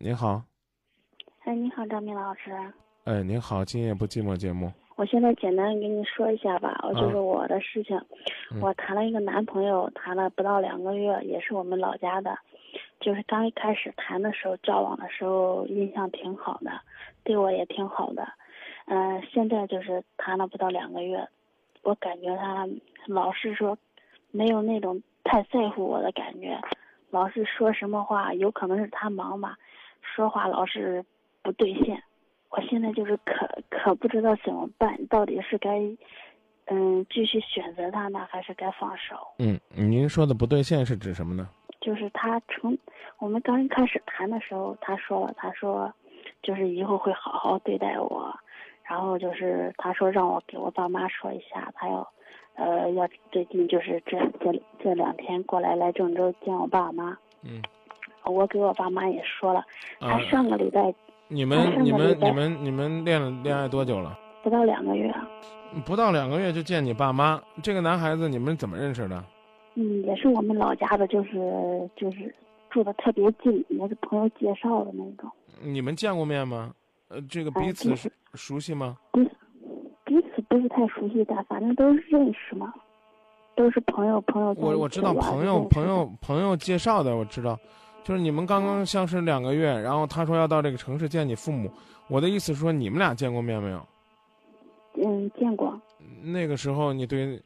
你好，哎，你好，张明老师。哎，您好，今夜不寂寞节目。我现在简单跟你说一下吧，我就是我的事情。嗯我谈了一个男朋友，谈了不到两个月，也是我们老家的。就是刚一开始谈的时候，交往的时候印象挺好的，对我也挺好的。嗯、现在就是谈了不到两个月，我感觉他老是说没有那种太在乎我的感觉，老是说什么话，有可能是他忙吧，说话老是不兑现。我现在就是可可不知道怎么办，到底是该嗯继续选择他呢，还是该放手？嗯，您说的不兑现是指什么呢？就是他从我们刚一开始谈的时候，他说了，他说就是以后会好好对待我，然后就是他说让我给我爸妈说一下，他要呃要最近就是这这这两天过来来郑州见我爸妈。嗯，我给我爸妈也说了，他啊，上个礼拜你们你们你们你们恋了恋爱多久了？不到两个月，不到两个月就见你爸妈，这个男孩子你们怎么认识的？嗯，也是我们老家的，就是就是住的特别近，也是朋友介绍的那种。你们见过面吗？呃，这个彼此熟熟悉吗？彼此不是太熟悉，但反正都是认识嘛，都是朋友，朋友我我知道朋友朋友朋友介绍的，我知道，就是你们刚刚相识两个月，然后他说要到这个城市见你父母。我的意思是说，你们俩见过面没有？嗯见过，那个时候你对，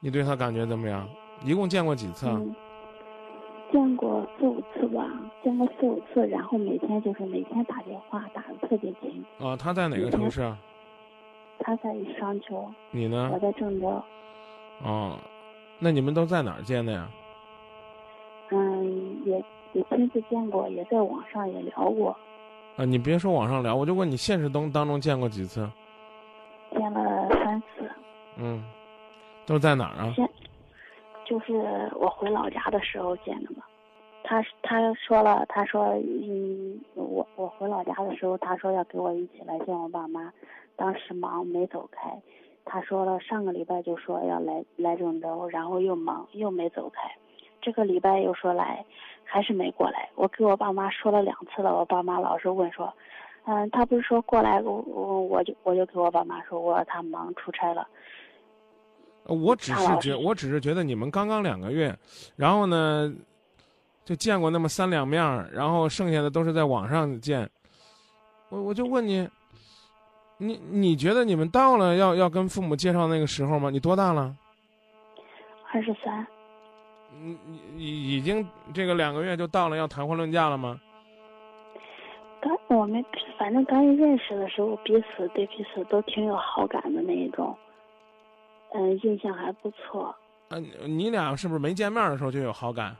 你对他感觉怎么样？一共见过几次啊？嗯，见过四五次吧，见过四五次，然后每天就是每天打电话打的特别勤。啊，他在哪个城市啊？他在商丘，你呢我？在郑州。哦，那你们都在哪儿见的呀？嗯，也也亲自见过，也在网上也聊过，啊，你别说网上聊，我就问你现实当当中见过几次？见了三次。嗯，都在哪儿啊？现就是我回老家的时候见的嘛。他他说了，他说嗯，我我回老家的时候，他说要给我一起来见我爸妈，当时忙没走开。他说了，上个礼拜就说要来来郑州，然后又忙又没走开，这个礼拜又说来，还是没过来。我给我爸妈说了两次了，我爸妈老是问说，嗯，他不是说过来，我我我就我就给我爸妈说，我说他忙出差了。呃我只是觉，我只是觉得你们刚刚两个月，然后呢，就见过那么三两面儿，然后剩下的都是在网上见。我我就问你，你你觉得你们到了要要跟父母介绍那个时候吗？你多大了？二十三，你你已已经这个两个月就到了要谈婚论嫁了吗？刚我们反正刚一认识的时候，彼此对彼此都挺有好感的那一种，嗯，印象还不错。啊，你你俩是不是没见面的时候就有好感？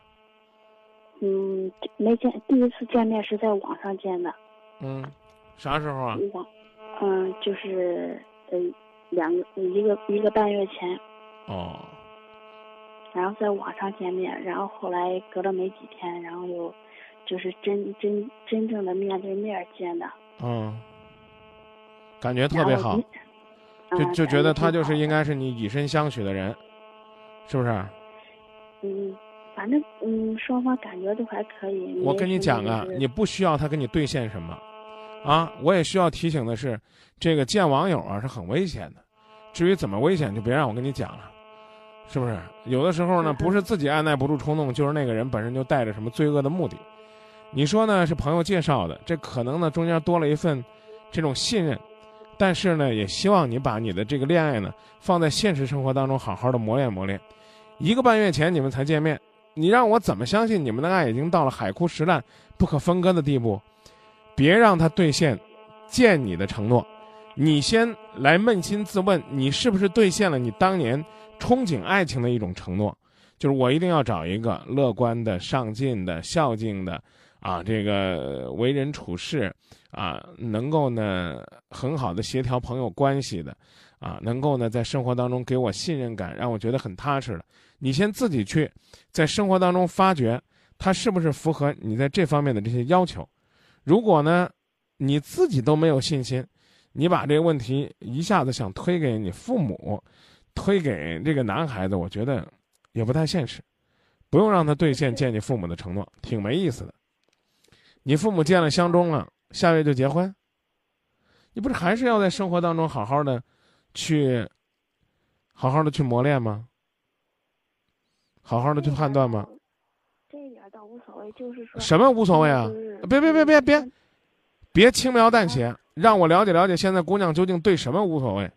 嗯，没见第一次见面是在网上见的，嗯，啥时候啊？网，嗯，就是呃两个一个一个半月前，哦，然后在网上见面，然后后来隔了没几天，然后又就是真真真正的面对面见的，嗯，感觉特别好就就觉得他就是应该是你以身相许的人，是不是？嗯，反正嗯，双方感觉都还可以。我跟你讲啊就，是你不需要他跟你兑现什么，啊，我也需要提醒的是，这个见网友啊是很危险的。至于怎么危险，就别让我跟你讲了，是不是？有的时候呢，嗯不是自己按耐不住冲动，就是那个人本身就带着什么罪恶的目的。你说呢？是朋友介绍的，这可能呢中间多了一份这种信任，但是呢，也希望你把你的这个恋爱呢放在现实生活当中好好的磨练磨练。一个半月前你们才见面，你让我怎么相信你们的爱已经到了海枯石烂、不可分割的地步？别让他兑现见你的承诺，你先来扪心自问，你是不是兑现了你当年憧憬爱情的一种承诺？就是我一定要找一个乐观的、上进的、孝敬的，啊，这个为人处事啊，能够呢很好的协调朋友关系的，啊，能够呢在生活当中给我信任感，让我觉得很踏实的。你先自己去在生活当中发掘他是不是符合你在这方面的这些要求。如果呢你自己都没有信心，你把这个问题一下子想推给你父母，推给这个男孩子，我觉得也不太现实。不用让他兑现见你父母的承诺，挺没意思的。你父母见了相中了，下月就结婚？你不是还是要在生活当中好好的去，好好的去磨练吗？好好的去判断吗？这一点倒无所谓，就是说什么无所谓啊？别别别别别，别轻描淡写，让我了解了解现在姑娘究竟对什么无所谓。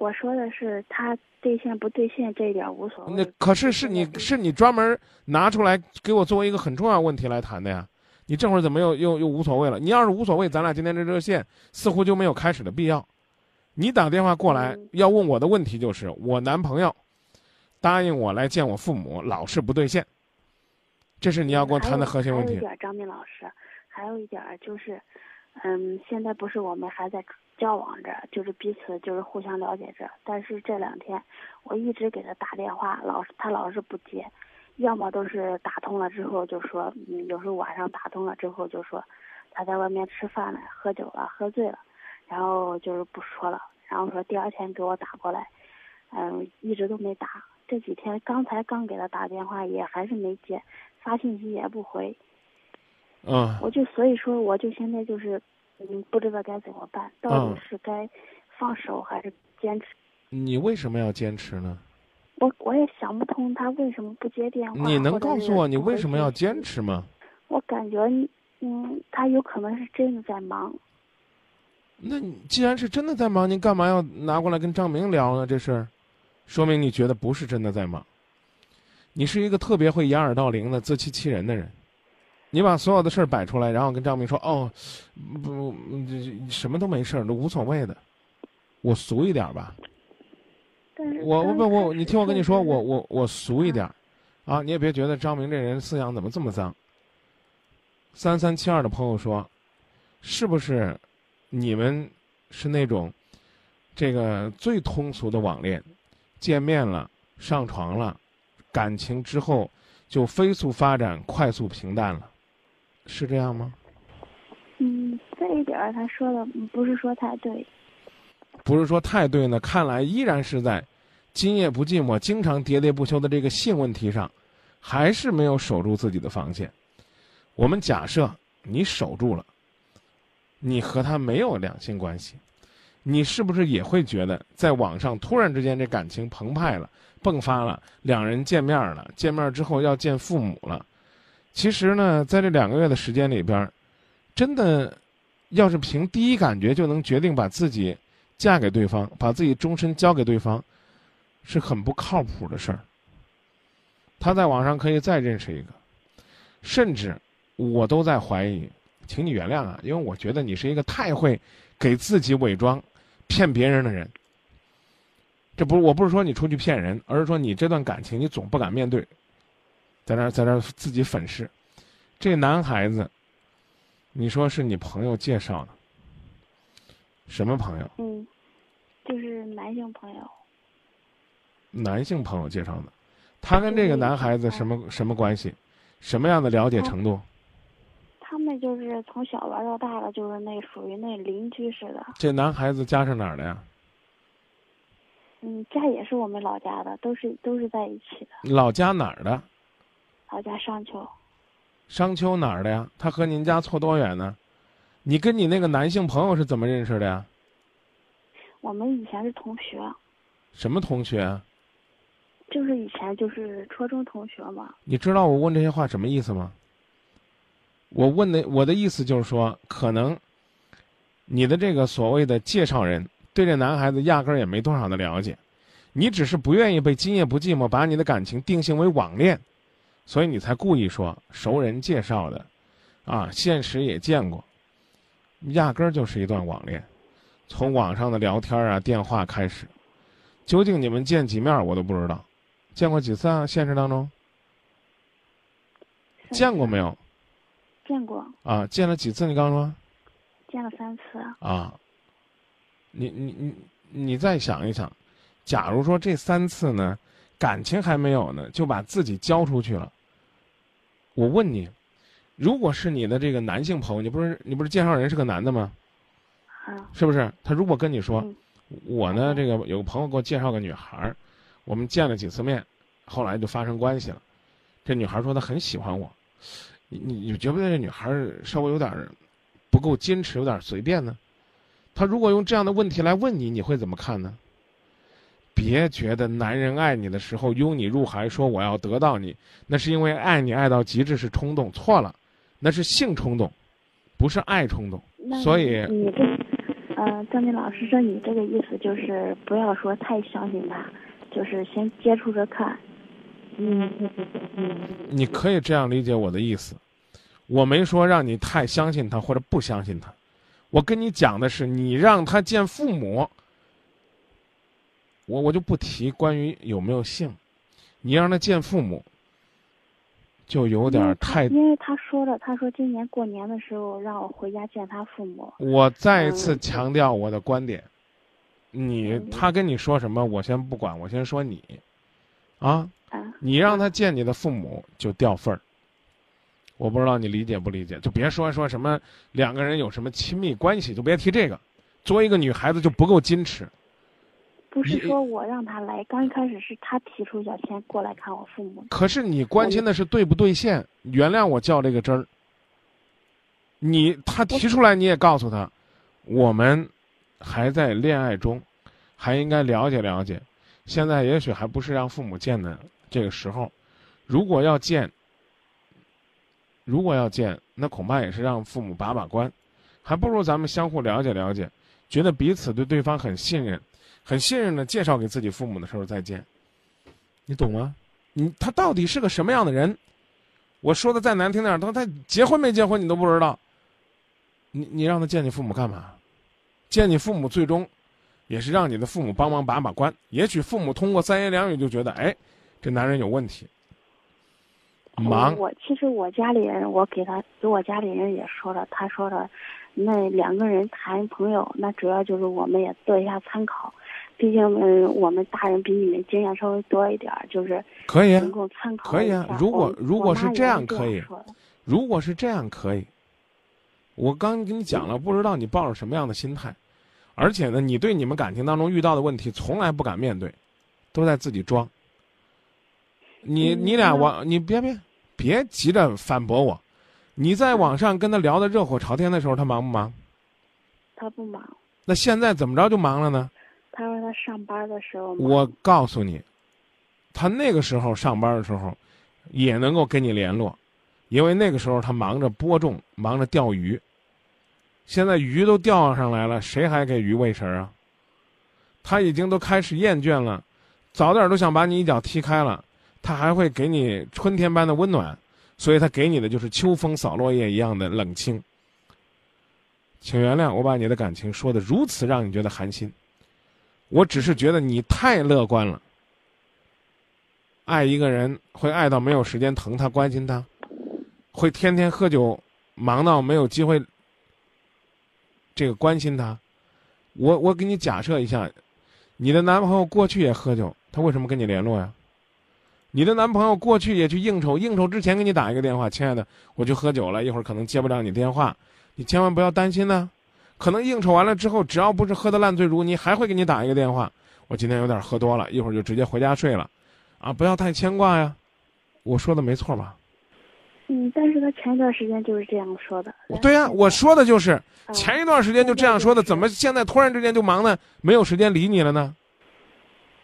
我说的是他兑现不兑现这一点无所谓。那可是是你是你专门拿出来给我作为一个很重要问题来谈的呀？你这会儿怎么又又又无所谓了？你要是无所谓，咱俩今天这热线似乎就没有开始的必要。你打电话过来要问我的问题就是我男朋友。答应我来见我父母，老是不兑现，这是你要跟我谈的核心问题。还有一点，张明老师，还有一点就是，嗯，现在不是我们还在交往着，就是彼此就是互相了解着。但是这两天我一直给他打电话，老是他老是不接，要么都是打通了之后就说，嗯，有时候晚上打通了之后就说他在外面吃饭了，喝酒了，喝醉了，然后就是不说了，然后说第二天给我打过来，嗯，一直都没打。这几天刚才刚给他打电话，也还是没接，发信息也不回。嗯。我就所以说，我就现在就是，嗯，不知道该怎么办，到底是该放手还是坚持？你为什么要坚持呢？我我也想不通他为什么不接电话。你能告诉我你为什么要坚持吗？我感觉，嗯，他有可能是真的在忙。那你既然是真的在忙，你干嘛要拿过来跟张明聊呢？这事儿？说明你觉得不是真的在忙，你是一个特别会掩耳盗铃的自欺欺人的人，你把所有的事儿摆出来，然后跟张明说：“哦，不，这什么都没事儿，都无所谓的。”我俗一点吧。我我不我你听我跟你说，我我我俗一点，啊，你也别觉得张明这人思想怎么这么脏。三三七二的朋友说，是不是你们是那种这个最通俗的网恋？见面了，上床了，感情之后就飞速发展，快速平淡了，是这样吗？嗯，这一点他说的不是说太对。不是说太对呢，看来依然是在今夜不寂寞、经常喋喋不休的这个性问题上，还是没有守住自己的防线。我们假设你守住了，你和他没有两性关系。你是不是也会觉得，在网上突然之间这感情澎湃了、迸发了，两人见面了，见面之后要见父母了？其实呢，在这两个月的时间里边，真的，要是凭第一感觉就能决定把自己嫁给对方，把自己终身交给对方，是很不靠谱的事儿。他在网上可以再认识一个，甚至我都在怀疑，请你原谅啊，因为我觉得你是一个太会给自己伪装。骗别人的人，这不是，我不是说你出去骗人，而是说你这段感情你总不敢面对，在那在那自己粉饰。这男孩子，你说是你朋友介绍的，什么朋友？嗯，就是男性朋友。男性朋友介绍的，他跟这个男孩子什么什么关系？什么样的了解程度？他们就是从小玩到大了，就是那属于那邻居似的。这男孩子家是哪儿的呀？嗯，家也是我们老家的，都是都是在一起的。老家哪儿的？老家商丘。商丘哪儿的呀？他和您家错多远呢？你跟你那个男性朋友是怎么认识的呀？我们以前是同学。什么同学？就是以前就是初中同学嘛。你知道我问这些话什么意思吗？我问的我的意思就是说，可能你的这个所谓的介绍人对这男孩子压根儿也没多少的了解，你只是不愿意被今夜不寂寞把你的感情定性为网恋，所以你才故意说熟人介绍的，啊，现实也见过，压根儿就是一段网恋，从网上的聊天啊、电话开始，究竟你们见几面我都不知道，见过几次啊？现实当中见过没有？见过啊，见了几次？你刚说，见了三次啊。你你你你再想一想，假如说这三次呢，感情还没有呢，就把自己交出去了。我问你，如果是你的这个男性朋友，你不是你不是介绍人是个男的吗？啊，是不是？他如果跟你说，我呢这个有个朋友给我介绍个女孩我们见了几次面，后来就发生关系了。这女孩说她很喜欢我。你你你觉不觉得这女孩儿稍微有点儿不够矜持，有点儿随便呢？他如果用这样的问题来问你，你会怎么看呢？别觉得男人爱你的时候拥你入怀，说我要得到你，那是因为爱你爱到极致是冲动，错了，那是性冲动，不是爱冲动。所以你这，呃，张明老师说你这个意思就是不要说太相信他，就是先接触着看。嗯嗯嗯你可以这样理解我的意思，我没说让你太相信他或者不相信他，我跟你讲的是你让他见父母，我我就不提关于有没有性，你让他见父母，就有点儿太。因为他说了，他说今年过年的时候让我回家见他父母。我再一次强调我的观点，你他跟你说什么，我先不管，我先说你，啊。啊，你让他见你的父母就掉份儿，我不知道你理解不理解，就别说说什么两个人有什么亲密关系，就别提这个。作为一个女孩子就不够矜持。不是说我让他来，刚一开始是他提出要先过来看我父母。可是你关心的是对不对线，原谅我较这个真儿。你他提出来你也告诉他，我们还在恋爱中，还应该了解了解。现在也许还不是让父母见的这个时候，如果要见，如果要见，那恐怕也是让父母把把关，还不如咱们相互了解了解，觉得彼此对对方很信任，很信任的介绍给自己父母的时候再见。你懂吗？你他到底是个什么样的人？我说的再难听点儿，他他结婚没结婚你都不知道。你你让他见你父母干嘛？见你父母最终。也是让你的父母帮忙把把关，也许父母通过三言两语就觉得，哎，这男人有问题。忙，我其实我家里人，我给他给我家里人也说了，他说了，那两个人谈朋友，那主要就是我们也做一下参考，毕竟嗯，我们大人比你们经验稍微多一点儿，就是可以啊，能够参考可以啊。如果如果是这样可以，如果是这样可以。我刚跟你讲了，不知道你抱着什么样的心态。而且呢，你对你们感情当中遇到的问题从来不敢面对，都在自己装。你你俩我你别别别急着反驳我，你在网上跟他聊的热火朝天的时候，他忙不忙？他不忙。那现在怎么着就忙了呢？他说他上班的时候。我告诉你，他那个时候上班的时候，也能够跟你联络，因为那个时候他忙着播种，忙着钓鱼。现在鱼都钓上来了，谁还给鱼喂食啊？他已经都开始厌倦了，早点都想把你一脚踢开了。他还会给你春天般的温暖，所以他给你的就是秋风扫落叶一样的冷清。请原谅我把你的感情说的如此让你觉得寒心，我只是觉得你太乐观了。爱一个人会爱到没有时间疼他关心他，会天天喝酒，忙到没有机会。这个关心他，我我给你假设一下，你的男朋友过去也喝酒，他为什么跟你联络呀？你的男朋友过去也去应酬，应酬之前给你打一个电话，亲爱的，我去喝酒了，一会儿可能接不了你电话，你千万不要担心呢。可能应酬完了之后，只要不是喝的烂醉如泥，还会给你打一个电话，我今天有点喝多了，一会儿就直接回家睡了，啊，不要太牵挂呀。我说的没错吧？嗯，但是他前一段时间就是这样说的。对呀，我说的就是前一段时间就这样说的，怎么现在突然之间就忙的没有时间理你了呢？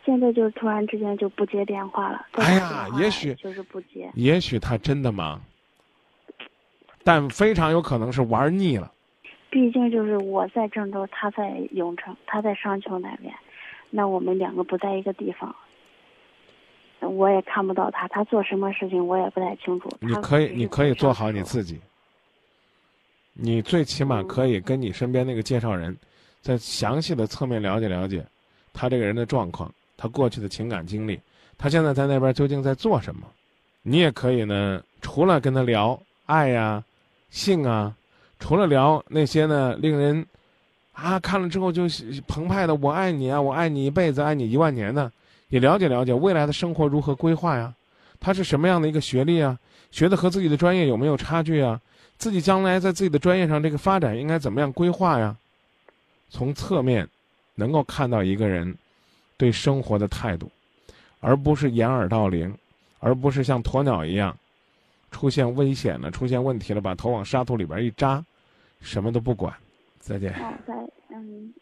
现在就突然之间就不接电话了。哎呀，也许就是不接。也许他真的忙，但非常有可能是玩腻了。毕竟就是我在郑州，他在永城，他在商丘那边，那我们两个不在一个地方。我也看不到他，他做什么事情我也不太清楚。你可以，你可以做好你自己。你最起码可以跟你身边那个介绍人，在详细的侧面了解了解，他这个人的状况，他过去的情感经历，他现在在那边究竟在做什么。你也可以呢，除了跟他聊爱呀、性啊，除了聊那些呢令人啊看了之后就澎湃的“我爱你啊，我爱你一辈子，爱你一万年”的。也了解了解未来的生活如何规划呀？他是什么样的一个学历啊？学的和自己的专业有没有差距啊？自己将来在自己的专业上这个发展应该怎么样规划呀？从侧面，能够看到一个人对生活的态度，而不是掩耳盗铃，而不是像鸵鸟一样，出现危险了，出现问题了，把头往沙土里边一扎，什么都不管，再见。好，嗯。